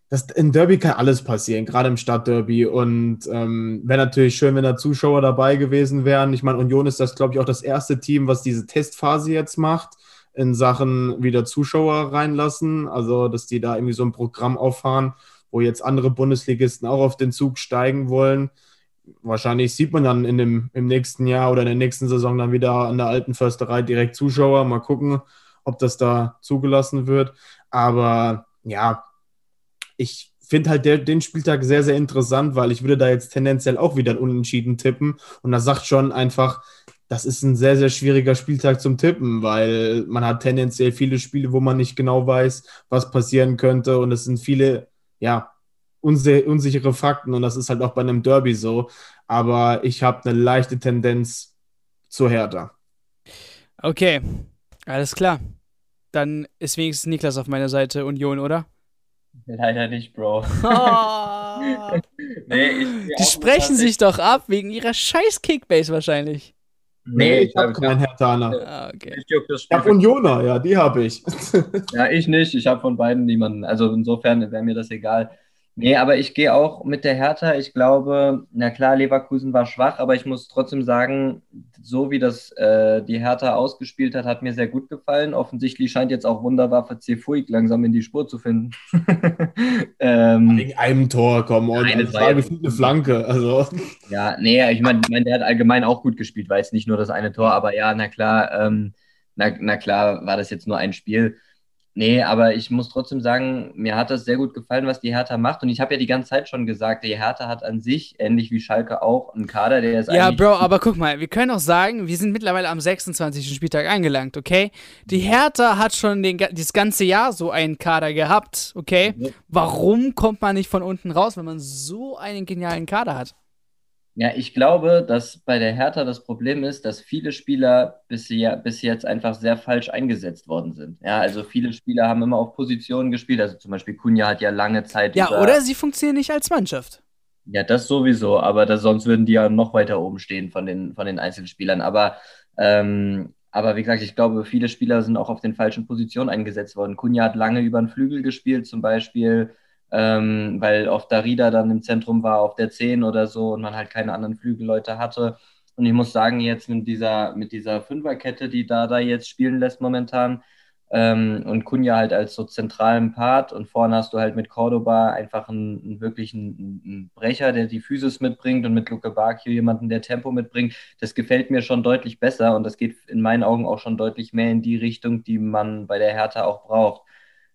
Speaker 2: Das, in Derby kann alles passieren, gerade im Stadtderby. Und ähm, wäre natürlich schön, wenn da Zuschauer dabei gewesen wären. Ich meine, Union ist das, glaube ich, auch das erste Team, was diese Testphase jetzt macht, in Sachen wieder Zuschauer reinlassen. Also, dass die da irgendwie so ein Programm auffahren, wo jetzt andere Bundesligisten auch auf den Zug steigen wollen wahrscheinlich sieht man dann in dem, im nächsten Jahr oder in der nächsten Saison dann wieder an der alten Försterei direkt Zuschauer. Mal gucken, ob das da zugelassen wird. Aber ja, ich finde halt der, den Spieltag sehr, sehr interessant, weil ich würde da jetzt tendenziell auch wieder Unentschieden tippen. Und das sagt schon einfach, das ist ein sehr, sehr schwieriger Spieltag zum Tippen, weil man hat tendenziell viele Spiele, wo man nicht genau weiß, was passieren könnte. Und es sind viele, ja, unsichere Fakten. Und das ist halt auch bei einem Derby so. Aber ich habe eine leichte Tendenz zu Hertha.
Speaker 1: Okay, alles klar. Dann ist wenigstens Niklas auf meiner Seite Union, oder?
Speaker 3: Leider nicht, Bro.
Speaker 1: Oh. nee, ich, Die sprechen sich doch ab wegen ihrer scheiß Kickbase wahrscheinlich.
Speaker 2: Nee, ich, ich habe keinen Hertaner.
Speaker 1: Ah, okay.
Speaker 2: Ich, ich habe Unioner, ja, die habe ich.
Speaker 3: ja, ich nicht. Ich habe von beiden niemanden. Also insofern wäre mir das egal. Nee, aber ich gehe auch mit der Hertha. Ich glaube, na klar, Leverkusen war schwach, aber ich muss trotzdem sagen, so wie das äh, die Hertha ausgespielt hat, hat mir sehr gut gefallen. Offensichtlich scheint jetzt auch wunderbar für Cefuig langsam in die Spur zu finden.
Speaker 2: ähm, Wegen einem Tor kommen und eine Frage eine Flanke. Also.
Speaker 3: Ja, nee, ich meine, mein, der hat allgemein auch gut gespielt, weil es nicht nur das eine Tor, aber ja, na klar, ähm, na, na klar war das jetzt nur ein Spiel. Nee, aber ich muss trotzdem sagen, mir hat das sehr gut gefallen, was die Hertha macht. Und ich habe ja die ganze Zeit schon gesagt, die Hertha hat an sich, ähnlich wie Schalke auch, einen Kader, der ist
Speaker 1: Ja, Bro, aber guck mal, wir können auch sagen, wir sind mittlerweile am 26. Spieltag angelangt, okay? Die Hertha hat schon den, das ganze Jahr so einen Kader gehabt, okay? Warum kommt man nicht von unten raus, wenn man so einen genialen Kader hat?
Speaker 3: Ja, ich glaube, dass bei der Hertha das Problem ist, dass viele Spieler bis, bis jetzt einfach sehr falsch eingesetzt worden sind. Ja, also viele Spieler haben immer auf Positionen gespielt. Also zum Beispiel Kunja hat ja lange Zeit.
Speaker 1: Ja, oder sie funktionieren nicht als Mannschaft.
Speaker 3: Ja, das sowieso, aber das, sonst würden die ja noch weiter oben stehen von den, von den Einzelspielern. Aber, ähm, aber wie gesagt, ich glaube, viele Spieler sind auch auf den falschen Positionen eingesetzt worden. Kunja hat lange über den Flügel gespielt, zum Beispiel ähm, weil oft Darida dann im Zentrum war auf der 10 oder so und man halt keine anderen Flügelleute hatte. Und ich muss sagen, jetzt mit dieser, mit dieser Fünferkette, die da da jetzt spielen lässt momentan, ähm, und Kunja halt als so zentralen Part und vorne hast du halt mit Cordoba einfach einen, einen wirklichen einen Brecher, der die Physis mitbringt und mit Luke Bakio jemanden, der Tempo mitbringt. Das gefällt mir schon deutlich besser und das geht in meinen Augen auch schon deutlich mehr in die Richtung, die man bei der Hertha auch braucht.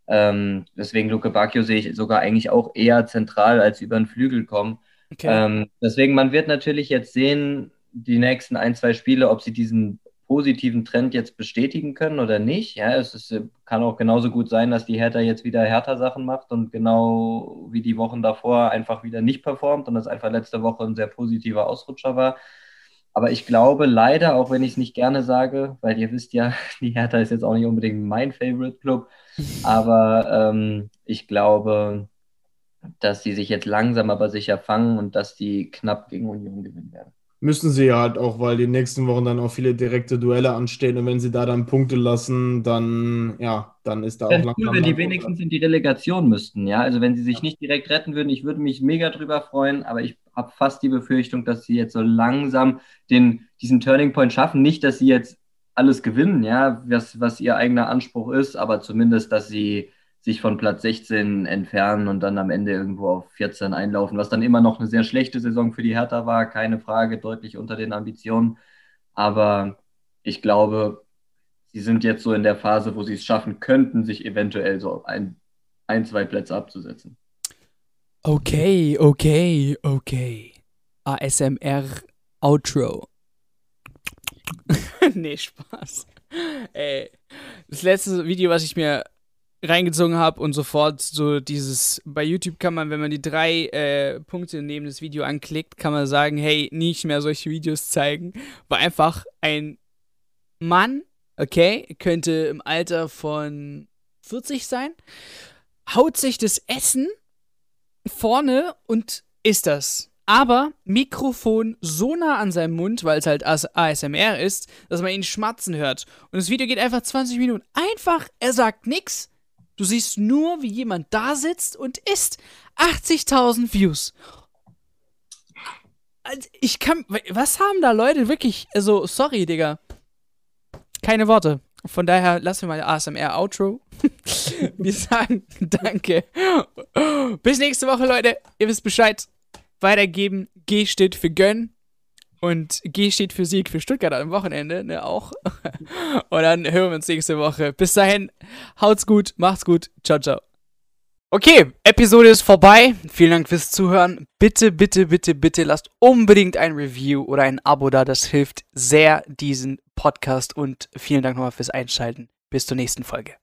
Speaker 3: Ähm, deswegen Luke Bacchio sehe ich sogar eigentlich auch eher zentral als über den Flügel kommen. Okay. Ähm, deswegen, man wird natürlich jetzt sehen, die nächsten ein, zwei Spiele, ob sie diesen positiven Trend jetzt bestätigen können oder nicht. Ja, es ist, kann auch genauso gut sein, dass die Hertha jetzt wieder härter Sachen macht und genau wie die Wochen davor einfach wieder nicht performt und das einfach letzte Woche ein sehr positiver Ausrutscher war. Aber ich glaube leider, auch wenn ich es nicht gerne sage, weil ihr wisst ja, die Hertha ist jetzt auch nicht unbedingt mein Favorite Club, aber ähm, ich glaube, dass sie sich jetzt langsam aber sicher fangen und dass die knapp gegen Union gewinnen werden.
Speaker 2: Müssen sie ja halt auch, weil die nächsten Wochen dann auch viele direkte Duelle anstehen und wenn sie da dann Punkte lassen, dann ja, dann ist da auch
Speaker 3: langsam. Cool, wenn die wenigstens in die Relegation müssten, ja. Also wenn sie sich nicht direkt retten würden, ich würde mich mega drüber freuen, aber ich habe fast die Befürchtung, dass sie jetzt so langsam den, diesen Turning Point schaffen. Nicht, dass sie jetzt alles gewinnen, ja, was, was ihr eigener Anspruch ist, aber zumindest, dass sie sich von Platz 16 entfernen und dann am Ende irgendwo auf 14 einlaufen, was dann immer noch eine sehr schlechte Saison für die Hertha war, keine Frage, deutlich unter den Ambitionen. Aber ich glaube, sie sind jetzt so in der Phase, wo sie es schaffen könnten, sich eventuell so ein, ein zwei Plätze abzusetzen.
Speaker 1: Okay, okay, okay. ASMR Outro. nee, Spaß. Ey, das letzte Video, was ich mir reingezogen habe und sofort so dieses, bei YouTube kann man, wenn man die drei äh, Punkte neben das Video anklickt, kann man sagen, hey, nicht mehr solche Videos zeigen, war einfach ein Mann, okay, könnte im Alter von 40 sein, haut sich das Essen vorne und isst das aber Mikrofon so nah an seinem Mund, weil es halt ASMR ist, dass man ihn schmatzen hört. Und das Video geht einfach 20 Minuten. Einfach, er sagt nichts. Du siehst nur, wie jemand da sitzt und isst. 80.000 Views. Also, ich kann. Was haben da Leute wirklich. Also, sorry, Digga. Keine Worte. Von daher lassen wir mal ASMR Outro. wir sagen Danke. Bis nächste Woche, Leute. Ihr wisst Bescheid weitergeben. G steht für Gönn. Und G steht für Sieg für Stuttgart am Wochenende, ne, auch. Und dann hören wir uns nächste Woche. Bis dahin, haut's gut, macht's gut. Ciao, ciao. Okay, Episode ist vorbei. Vielen Dank fürs Zuhören. Bitte, bitte, bitte, bitte lasst unbedingt ein Review oder ein Abo da. Das hilft sehr diesen Podcast und vielen Dank nochmal fürs Einschalten. Bis zur nächsten Folge.